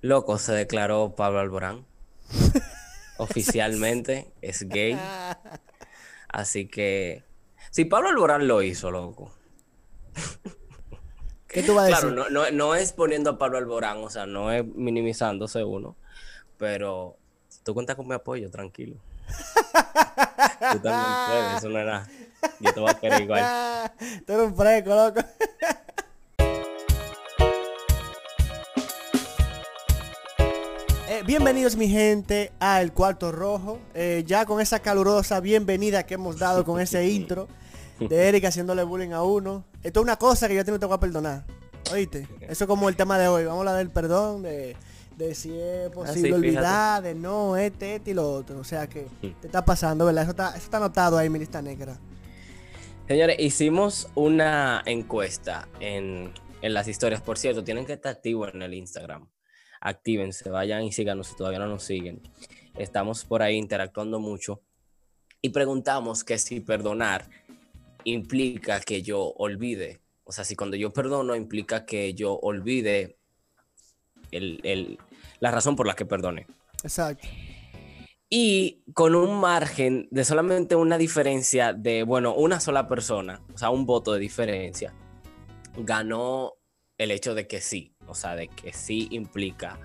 Loco, se declaró Pablo Alborán. Oficialmente es gay. Así que. Si Pablo Alborán lo hizo, loco. ¿Qué tú vas a decir? Claro, no, no, es poniendo a Pablo Alborán, o sea, no es minimizándose uno, pero tú cuentas con mi apoyo, tranquilo. tú también puedes, eso no era. Yo te voy a querer igual. Tú eres un fresco, loco. Bienvenidos mi gente al Cuarto Rojo. Eh, ya con esa calurosa bienvenida que hemos dado con ese intro de Eric haciéndole bullying a uno. Esto es una cosa que yo te voy a perdonar. ¿Oíste? Eso es como el tema de hoy. Vamos a hablar del perdón, de, si es posible olvidar, de no, este, este y lo otro. O sea que te está pasando, ¿verdad? Eso está, eso está anotado ahí en mi lista negra. Señores, hicimos una encuesta en, en las historias. Por cierto, tienen que estar activos en el Instagram actívense, vayan y síganos si todavía no nos siguen. Estamos por ahí interactuando mucho y preguntamos que si perdonar implica que yo olvide. O sea, si cuando yo perdono implica que yo olvide el, la razón por la que perdone. Exacto. Y con un margen de solamente una diferencia de, bueno, una sola persona, o sea, un voto de diferencia, ganó el hecho de que sí, o sea, de que sí implica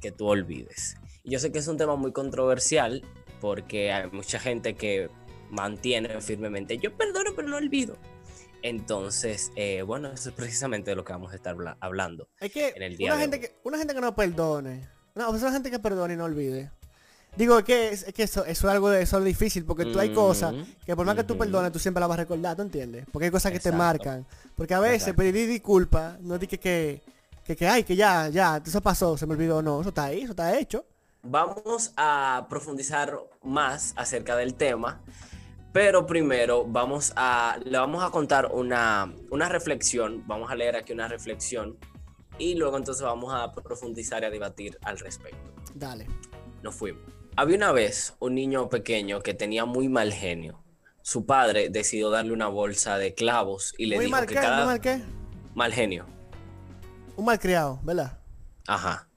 que tú olvides. Y yo sé que es un tema muy controversial porque hay mucha gente que mantiene firmemente, yo perdono pero no olvido. Entonces, eh, bueno, eso es precisamente de lo que vamos a estar hablando. Es que, en el día una, gente que una gente que no perdone, no, una gente que perdone y no olvide. Digo que, es, que eso, es algo de eso es difícil, porque tú hay cosas que por más que tú perdones, tú siempre las vas a recordar, ¿tú entiendes? Porque hay cosas que te marcan. Porque a veces pedir disculpas no dije que, que, que, ay, que ya, ya, eso pasó, se me olvidó, no, eso está ahí, eso está hecho. Vamos a profundizar más acerca del tema, pero primero vamos a, le vamos a contar una, una reflexión, vamos a leer aquí una reflexión y luego entonces vamos a profundizar y a debatir al respecto. Dale. Nos fuimos. Había una vez un niño pequeño que tenía muy mal genio. Su padre decidió darle una bolsa de clavos y le dijo que cada... mal qué? Mal genio. Un mal criado, ¿verdad? Ajá.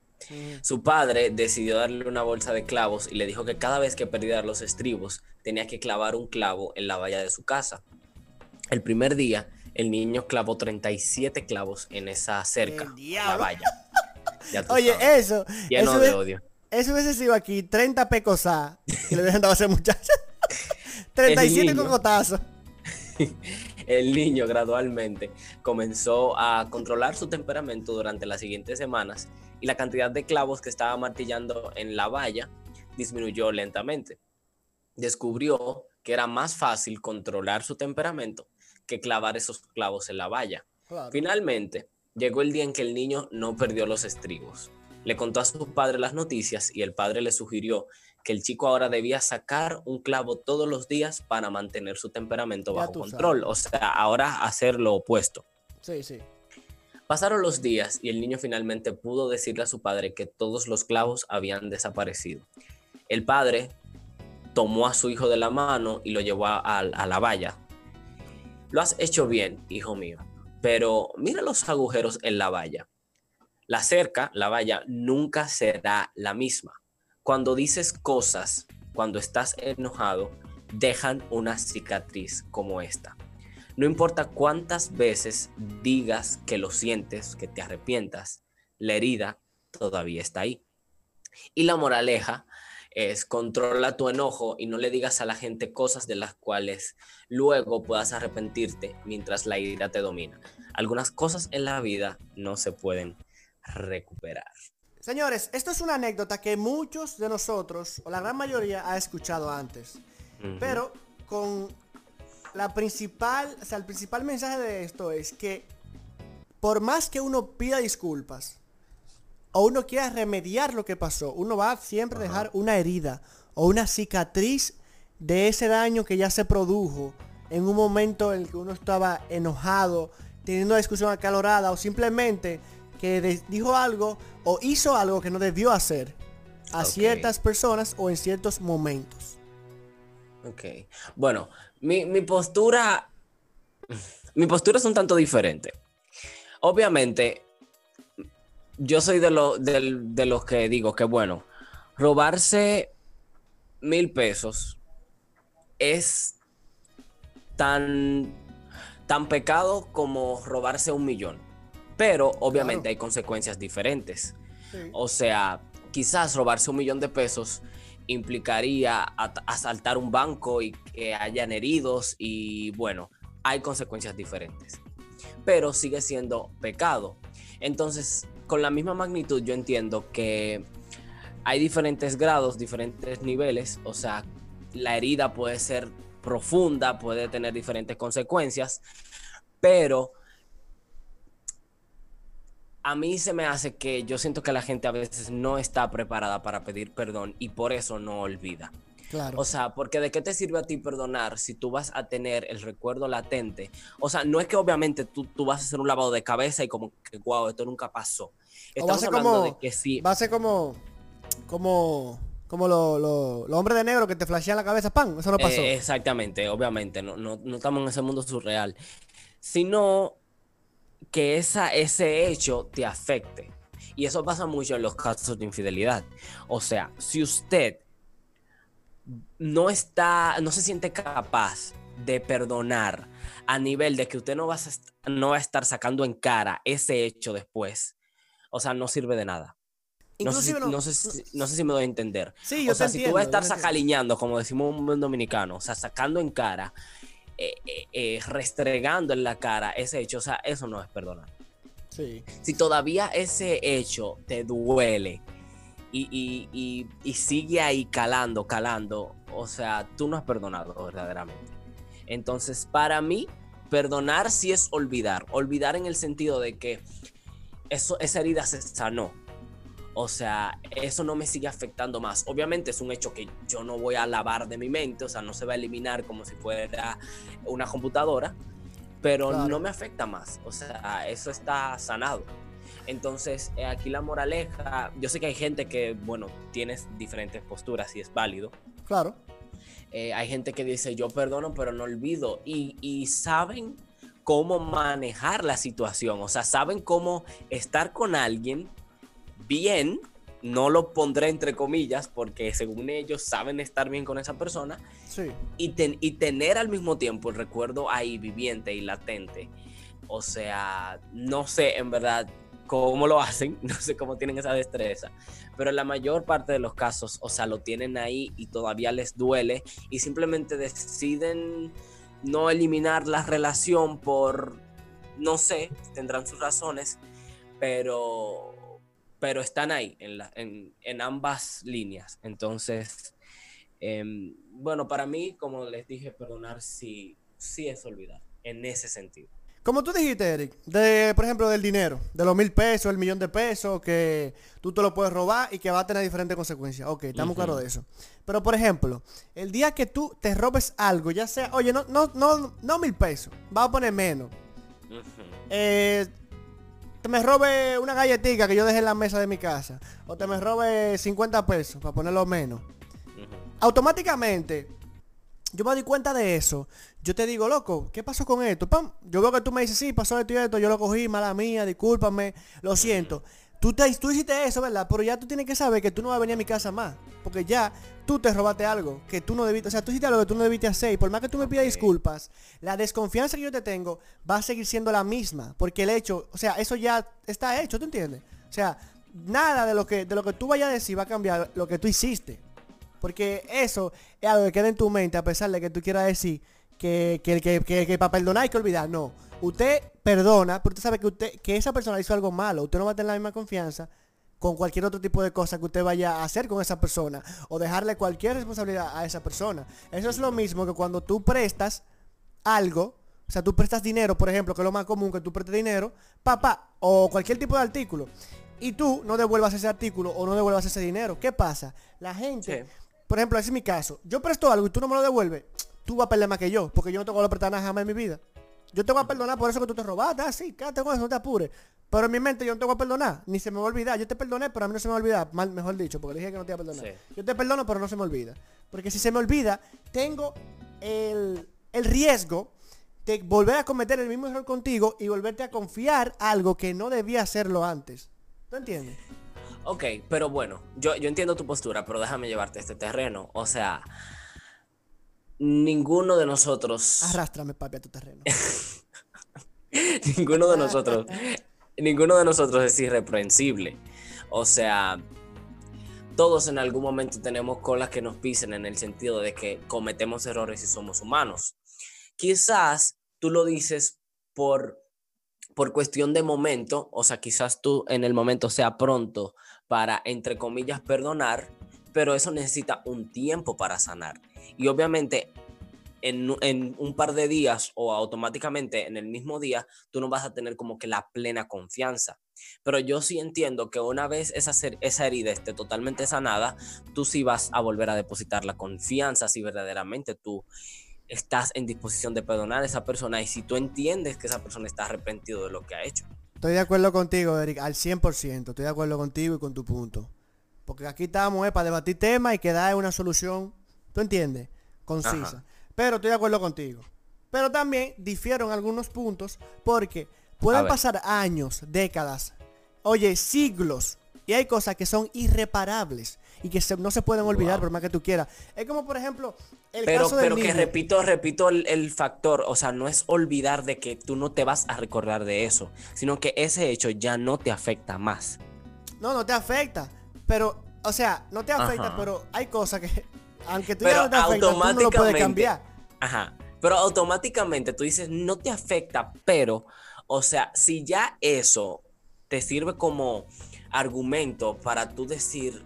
Su padre decidió darle una bolsa de clavos y le dijo que cada vez que perdiera los estribos tenía que clavar un clavo en la valla de su casa. El primer día, el niño clavó 37 clavos en esa cerca, la valla. Oye, eso. Lleno eso de odio. Eso hubiese sido aquí 30 pecosá que le hubiesen dado a ese muchacho. 37 cocotazos. El niño gradualmente comenzó a controlar su temperamento durante las siguientes semanas y la cantidad de clavos que estaba martillando en la valla disminuyó lentamente. Descubrió que era más fácil controlar su temperamento que clavar esos clavos en la valla. Finalmente, llegó el día en que el niño no perdió los estribos. Le contó a su padre las noticias y el padre le sugirió que el chico ahora debía sacar un clavo todos los días para mantener su temperamento bajo control. O sea, ahora hacer lo opuesto. Sí, sí. Pasaron los días y el niño finalmente pudo decirle a su padre que todos los clavos habían desaparecido. El padre tomó a su hijo de la mano y lo llevó a, a la valla. Lo has hecho bien, hijo mío, pero mira los agujeros en la valla. La cerca, la valla, nunca será la misma. Cuando dices cosas, cuando estás enojado, dejan una cicatriz como esta. No importa cuántas veces digas que lo sientes, que te arrepientas, la herida todavía está ahí. Y la moraleja es controla tu enojo y no le digas a la gente cosas de las cuales luego puedas arrepentirte mientras la ira te domina. Algunas cosas en la vida no se pueden recuperar. Señores, esto es una anécdota que muchos de nosotros, o la gran mayoría, ha escuchado antes. Pero con la principal, o sea, el principal mensaje de esto es que por más que uno pida disculpas o uno quiera remediar lo que pasó, uno va a siempre dejar una herida o una cicatriz de ese daño que ya se produjo en un momento en el que uno estaba enojado, teniendo una discusión acalorada o simplemente que dijo algo o hizo algo que no debió hacer a ciertas personas o en ciertos momentos. Ok. Bueno, mi, mi postura. Mi postura es un tanto diferente. Obviamente, yo soy de, de los que digo que, bueno, robarse mil pesos es tan, tan pecado como robarse un millón. Pero obviamente hay consecuencias diferentes. O sea, quizás robarse un millón de pesos implicaría asaltar un banco y que hayan heridos y bueno, hay consecuencias diferentes. Pero sigue siendo pecado. Entonces, con la misma magnitud yo entiendo que hay diferentes grados, diferentes niveles, o sea, la herida puede ser profunda, puede tener diferentes consecuencias, pero a mí se me hace que yo siento que la gente a veces no está preparada para pedir perdón y por eso no olvida. Claro. O sea, porque de qué te sirve a ti perdonar si tú vas a tener el recuerdo latente. O sea, no es que obviamente tú, tú vas a hacer un lavado de cabeza y como que, wow, esto nunca pasó. Estamos hablando como, de que sí. Va a ser como, como, como los lo, hombres de negro que te flashean la cabeza, pan, eso no pasó. Eh, exactamente, obviamente, no, no, no estamos en ese mundo surreal. Sino que esa, ese hecho te afecte. Y eso pasa mucho en los casos de infidelidad. O sea, si usted no está, no se siente capaz de perdonar a nivel de que usted no va a, no va a estar sacando en cara ese hecho después, o sea, no sirve de nada. No sé, si, no, sé, si, me doy a entender. Sí, o sea, si tú vas a estar sacaliñando, como decimos un buen dominicano, o sea, sacando en cara, eh, eh, eh, restregando en la cara ese hecho, o sea, eso no es perdonar. Sí. Si todavía ese hecho te duele y, y sigue ahí calando, calando, o sea, tú no has perdonado verdaderamente. Entonces, para mí, perdonar sí es olvidar. Olvidar en el sentido de que eso, esa herida se sanó. O sea, eso no me sigue afectando más. Obviamente es un hecho que yo no voy a lavar de mi mente, o sea, no se va a eliminar como si fuera una computadora, pero no me afecta más. O sea, eso está sanado. Entonces, eh, aquí la moraleja, yo sé que hay gente que, bueno, tienes diferentes posturas y es válido. Claro. Eh, hay gente que dice, yo perdono, pero no olvido. Y, y saben cómo manejar la situación, o sea, saben cómo estar con alguien bien, no lo pondré entre comillas, porque según ellos saben estar bien con esa persona, sí. y, y tener al mismo tiempo el recuerdo ahí viviente y latente. O sea, no sé en verdad cómo lo hacen, no sé cómo tienen esa destreza, pero en la mayor parte de los casos, o sea, lo tienen ahí y todavía les duele y simplemente deciden no eliminar la relación por, no sé, tendrán sus razones, pero, pero están ahí en, en, ambas líneas. Entonces, em, bueno, para mí, como les dije, perdonar sí, sí es olvidar, en ese sentido. Como tú dijiste, Eric, de, por ejemplo, del dinero, de los mil pesos, el millón de pesos, que tú te lo puedes robar y que va a tener diferentes consecuencias. Ok, estamos claros de eso. Pero, por ejemplo, el día que tú te robes algo, ya sea, oye, no, no, no, no mil pesos, va a poner menos. Eh, te me robe una galletita que yo dejé en la mesa de mi casa. O te me robe 50 pesos, para ponerlo menos. Automáticamente, yo me doy cuenta de eso. Yo te digo, loco, ¿qué pasó con esto? Pam, yo veo que tú me dices, sí, pasó esto y esto, yo lo cogí, mala mía, discúlpame, lo siento. Tú, te, tú hiciste eso, ¿verdad? Pero ya tú tienes que saber que tú no vas a venir a mi casa más. Porque ya tú te robaste algo que tú no debiste. O sea, tú hiciste algo que tú no debiste hacer. Y por más que tú me pidas disculpas, la desconfianza que yo te tengo va a seguir siendo la misma. Porque el hecho, o sea, eso ya está hecho, ¿tú entiendes? O sea, nada de lo que, de lo que tú vayas a decir va a cambiar lo que tú hiciste. Porque eso es algo que queda en tu mente a pesar de que tú quieras decir que, que, que, que, para perdonar hay que olvidar. No. Usted perdona, pero usted sabe que usted que esa persona hizo algo malo. Usted no va a tener la misma confianza con cualquier otro tipo de cosa que usted vaya a hacer con esa persona o dejarle cualquier responsabilidad a esa persona. Eso es lo mismo que cuando tú prestas algo, o sea, tú prestas dinero, por ejemplo, que es lo más común que tú prestes dinero, papá, o cualquier tipo de artículo, y tú no devuelvas ese artículo o no devuelvas ese dinero. ¿Qué pasa? La gente por ejemplo, ese es mi caso. Yo presto algo y tú no me lo devuelves, tú vas a perder más que yo, porque yo no tengo prestar nada jamás en mi vida. Yo te voy a perdonar por eso que tú te robaste, ah, sí, quédate con eso, no te apures. Pero en mi mente yo no te voy a perdonar, ni se me va a olvidar. Yo te perdoné, pero a mí no se me va a olvidar, mal, mejor dicho, porque le dije que no te iba a perdonar. Yo te perdono, pero no se me olvida. Porque si se me olvida, tengo el, el riesgo de volver a cometer el mismo error contigo y volverte a confiar algo que no debía hacerlo antes. ¿Tú entiendes? Ok, pero bueno, yo, yo entiendo tu postura, pero déjame llevarte a este terreno. O sea, ninguno de nosotros. Arrástrame, papi, a tu terreno. ninguno de nosotros. ninguno de nosotros es irreprensible. O sea, todos en algún momento tenemos colas que nos pisen en el sentido de que cometemos errores y somos humanos. Quizás tú lo dices por, por cuestión de momento, o sea, quizás tú en el momento sea pronto para, entre comillas, perdonar, pero eso necesita un tiempo para sanar. Y obviamente en, un par de días o automáticamente en el mismo día, tú no vas a tener como que la plena confianza. Pero yo sí entiendo que una vez esa, esa herida esté totalmente sanada, tú sí vas a volver a depositar la confianza si verdaderamente tú estás en disposición de perdonar a esa persona y si tú entiendes que esa persona está arrepentido de lo que ha hecho. Estoy de acuerdo contigo, Eric, al 100%. Estoy de acuerdo contigo y con tu punto. Porque aquí estamos eh, para debatir temas y que da una solución, ¿tú entiendes? Concisa. Pero estoy de acuerdo contigo. Pero también difiero en algunos puntos porque pueden pasar años, décadas, oye, siglos. Y hay cosas que son irreparables y que no se pueden olvidar por más que tú quieras. Es como, por ejemplo, el pero, caso del Pero que repito, repito el, el, factor, o sea, no es olvidar de que tú no te vas a recordar de eso, sino que ese hecho ya no te afecta más. No, no te afecta, pero, o sea, no te afecta, pero hay cosas que aunque tú ya no te afecta, tú no lo puedes cambiar. Ajá. Pero automáticamente tú dices, no te afecta, pero, o sea, si ya eso te sirve como argumento para tú decir,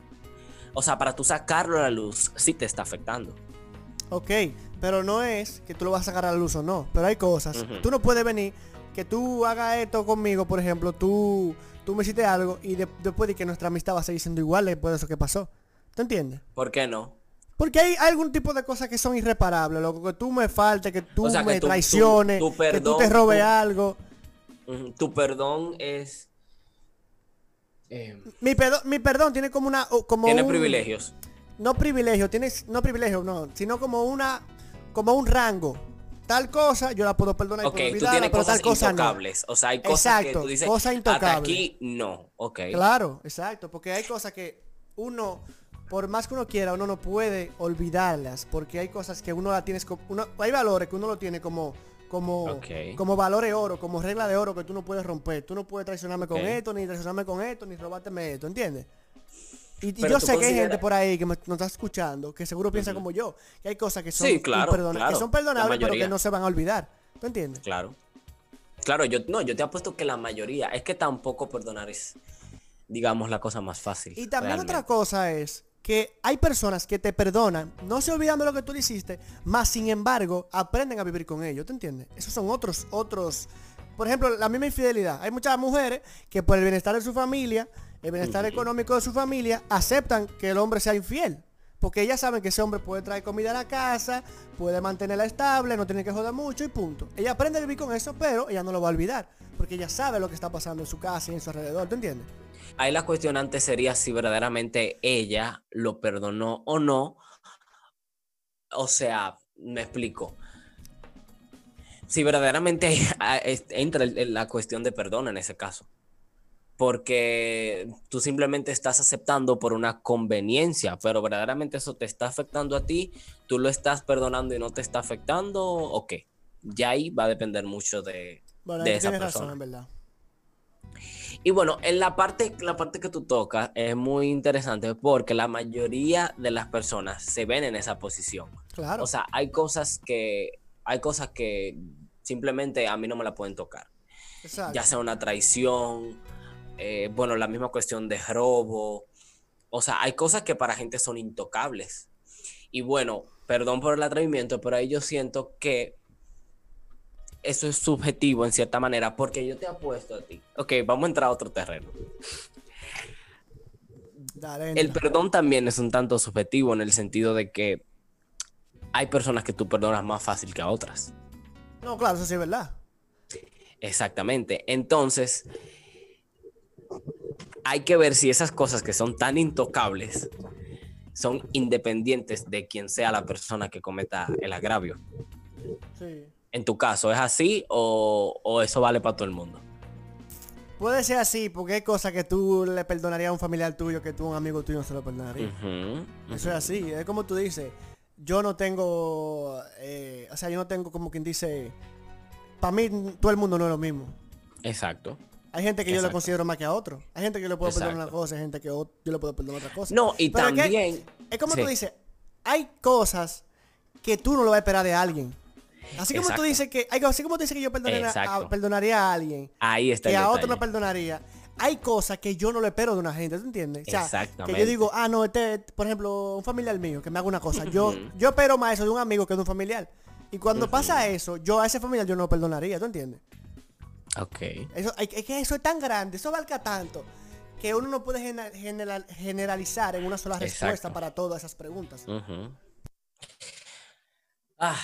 o sea, para tú sacarlo a la luz, sí te está afectando. Ok, pero no es que tú lo vas a sacar a la luz o no, pero hay cosas. Tú no puedes venir, que tú hagas esto conmigo, por ejemplo, tú, tú me hiciste algo y después de que nuestra amistad va a seguir siendo igual después de eso que pasó. ¿Te entiendes? ¿Por qué no? Porque hay algún tipo de cosas que son irreparables, loco, que tú me faltes, que tú me traiciones, que tú te robes algo. Tu perdón es... Eh, mi, perdón, mi perdón tiene como una... Como tiene privilegios. No privilegio, tiene, no privilegio, no, sino como una... Como un rango. Tal cosa yo la puedo perdonar Ok, tú tienes cosas intocables. O sea, hay cosas que tú dices, cosa hasta aquí no. Ok. Claro, exacto, porque hay cosas que uno por más que uno quiera, uno no puede olvidarlas, porque hay cosas que uno la tienes como, hay valores que uno lo tiene como, como, como valores oro, como regla de oro que tú no puedes romper. Tú no puedes traicionarme con esto, ni traicionarme con esto, ni robárteme esto, ¿entiendes? Y, yo sé que hay gente por ahí que me, nos está escuchando, que seguro piensa como yo, que hay cosas que son, que son perdonables, pero que no se van a olvidar. ¿Tú entiendes? Claro. Claro, yo no, yo te apuesto que la mayoría, es que tampoco perdonar es, digamos, la cosa más fácil. Y también otra cosa es que hay personas que te perdonan, no se olvidan de lo que tú le hiciste, más sin embargo aprenden a vivir con ello, ¿te entiendes? Esos son otros, otros, por ejemplo, la misma infidelidad. Hay muchas mujeres que por el bienestar de su familia, el bienestar económico de su familia, aceptan que el hombre sea infiel. Porque ellas saben que ese hombre puede traer comida a la casa, puede mantenerla estable, no tiene que joder mucho y punto. Ella aprende a vivir con eso, pero ella no lo va a olvidar. Porque ella sabe lo que está pasando en su casa y en su alrededor, ¿te entiendes? Ahí la cuestionante sería si verdaderamente ella lo perdonó o no. O sea, me explico. Si verdaderamente entra la cuestión de perdón en ese caso. Porque tú simplemente estás aceptando por una conveniencia, pero verdaderamente eso te está afectando a ti, tú lo estás perdonando y no te está afectando, o qué. Ya ahí va a depender mucho de, de esa persona. Razón, en verdad. Y bueno, en la parte, la parte que tú tocas es muy interesante porque la mayoría de las personas se ven en esa posición. Claro. O sea, hay cosas que, hay cosas que simplemente a mí no me la pueden tocar. Ya sea una traición, eh, bueno, la misma cuestión de robo. O sea, hay cosas que para gente son intocables. Y bueno, perdón por el atrevimiento, pero ahí yo siento que eso es subjetivo en cierta manera, porque yo te apuesto a ti. Ok, vamos a entrar a otro terreno. el perdón también es un tanto subjetivo en el sentido de que hay personas que tú perdonas más fácil que a otras. No, claro, eso sí es verdad. Exactamente. Entonces, hay que ver si esas cosas que son tan intocables son independientes de quien sea la persona que cometa el agravio. Sí en tu caso, ¿es así o, eso vale para todo el mundo? puede ser así, porque hay cosas que tú le perdonarías a un familiar tuyo que tú a un amigo tuyo no se lo perdonaría. Eso es así, es como tú dices. Yo no tengo, eh, o sea, yo no tengo como quien dice, para mí todo el mundo no es lo mismo. Exacto. Hay gente que yo le considero más que a otro. Hay gente que yo le puedo perdonar una cosa, hay gente que yo le puedo perdonar otra cosa. No, y también... Es, como tú dices, hay cosas que tú no lo vas a esperar de alguien. Así como tú dices que, así como tú dices que yo perdonaría a, perdonaría a alguien, Ahí está que a otro no perdonaría, hay cosas que yo no le espero de una gente, ¿tú entiendes? O sea, que yo digo, ah, no, este, por ejemplo, un familiar mío que me haga una cosa, yo, yo espero más eso de un amigo que de un familiar. Y cuando pasa eso, yo a ese familiar yo no lo perdonaría, ¿tú entiendes? Ok. Eso, es que eso es tan grande, eso valga tanto, que uno no puede generalizar en una sola respuesta para todas esas preguntas. Ah,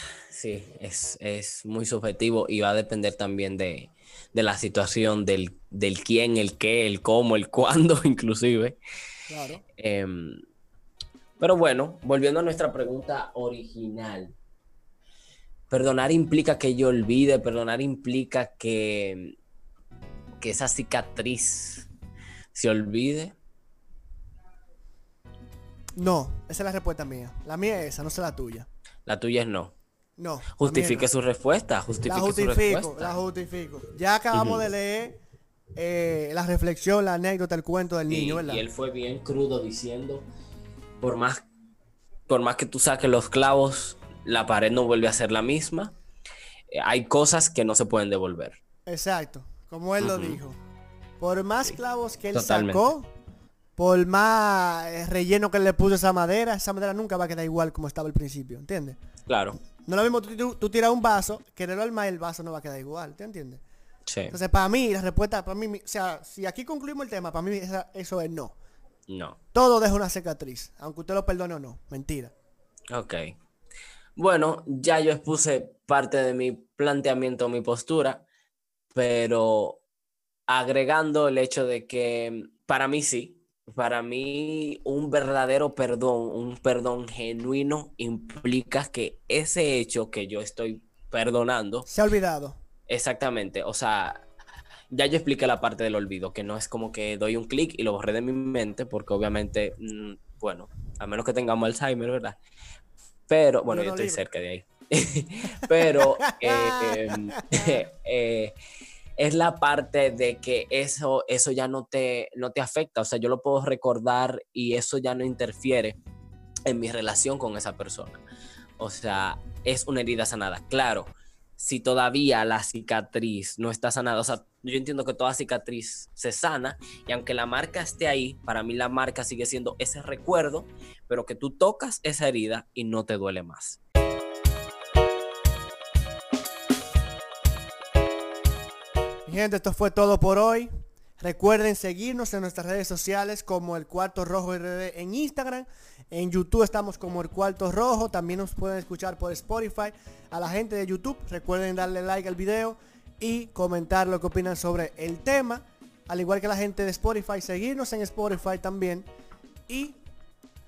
sí, es, muy subjetivo y va a depender también de, la situación, del, del, quién, el qué, el cómo, el cuándo, inclusive. Claro. Em, pero bueno, volviendo a nuestra pregunta original. Perdonar implica que yo olvide, perdonar implica que, que esa cicatriz se olvide. No, esa es la respuesta mía. La mía es esa, no es la tuya. La tuya es no. No. Justifique su respuesta. Justifique la justifico, la justifico. Ya acabamos de leer eh, la reflexión, la anécdota, el cuento del niño, ¿verdad? Y él fue bien crudo diciendo, por más, por más que tú saques los clavos, la pared no vuelve a ser la misma. Eh, hay cosas que no se pueden devolver. Exacto, como él lo dijo. Por más clavos que él sacó, por más eh, relleno que le puso esa madera, esa madera nunca va a quedar igual como estaba al principio, ¿entiendes? Claro. No lo mismo tú, tiras un vaso, que al mar el vaso no va a quedar igual, ¿te entiendes? Sí. Entonces, para mí, la respuesta, para mí, o sea, si aquí concluimos el tema, para mí eso es no. No. Todo deja una cicatriz, aunque usted lo perdone o no. Mentira. Ok. Bueno, ya yo expuse parte de mi planteamiento, mi postura, pero agregando el hecho de que para mí sí, para mí un verdadero perdón, un perdón genuino implica que ese hecho que yo estoy perdonando... Se ha olvidado. Exactamente, o sea, ya yo expliqué la parte del olvido, que no es como que doy un clic y lo borré de mi mente, porque obviamente, mm, bueno, a menos que tengamos Alzheimer, ¿verdad? Pero, bueno, yo, estoy cerca de ahí. Pero... Eh, eh, es la parte de que eso, eso ya no te, no te afecta. O sea, yo lo puedo recordar y eso ya no interfiere en mi relación con esa persona. O sea, es una herida sanada. Claro, si todavía la cicatriz no está sanada, o sea, yo entiendo que toda cicatriz se sana y aunque la marca esté ahí, para mí la marca sigue siendo ese recuerdo, pero que tú tocas esa herida y no te duele más. Gente, esto fue todo por hoy. Recuerden seguirnos en nuestras redes sociales como El Cuarto Rojo RD en Instagram. En YouTube estamos como El Cuarto Rojo. También nos pueden escuchar por Spotify. A la gente de YouTube, recuerden darle like al video y comentar lo que opinan sobre el tema. Al igual que la gente de Spotify, seguirnos en Spotify también. Y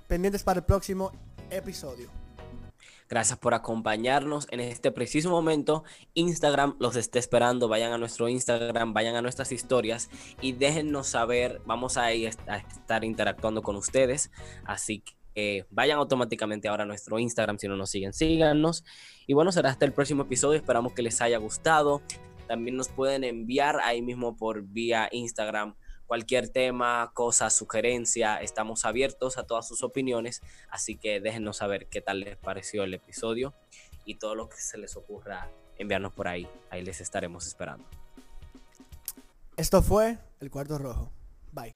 pendientes para el próximo episodio. Gracias por acompañarnos en este preciso momento. Instagram los esté esperando. Vayan a nuestro Instagram, vayan a nuestras historias y déjennos saber. Vamos a, ir a estar interactuando con ustedes. Así que vayan automáticamente ahora a nuestro Instagram. Si no nos siguen, síganos. Y bueno, será hasta el próximo episodio. Esperamos que les haya gustado. También nos pueden enviar ahí mismo por vía Instagram cualquier tema, cosa, sugerencia, estamos abiertos a todas sus opiniones, así que déjenos saber qué tal les pareció el episodio y todo lo que se les ocurra enviarnos por ahí, ahí les estaremos esperando. Esto fue El Cuarto Rojo. Bye.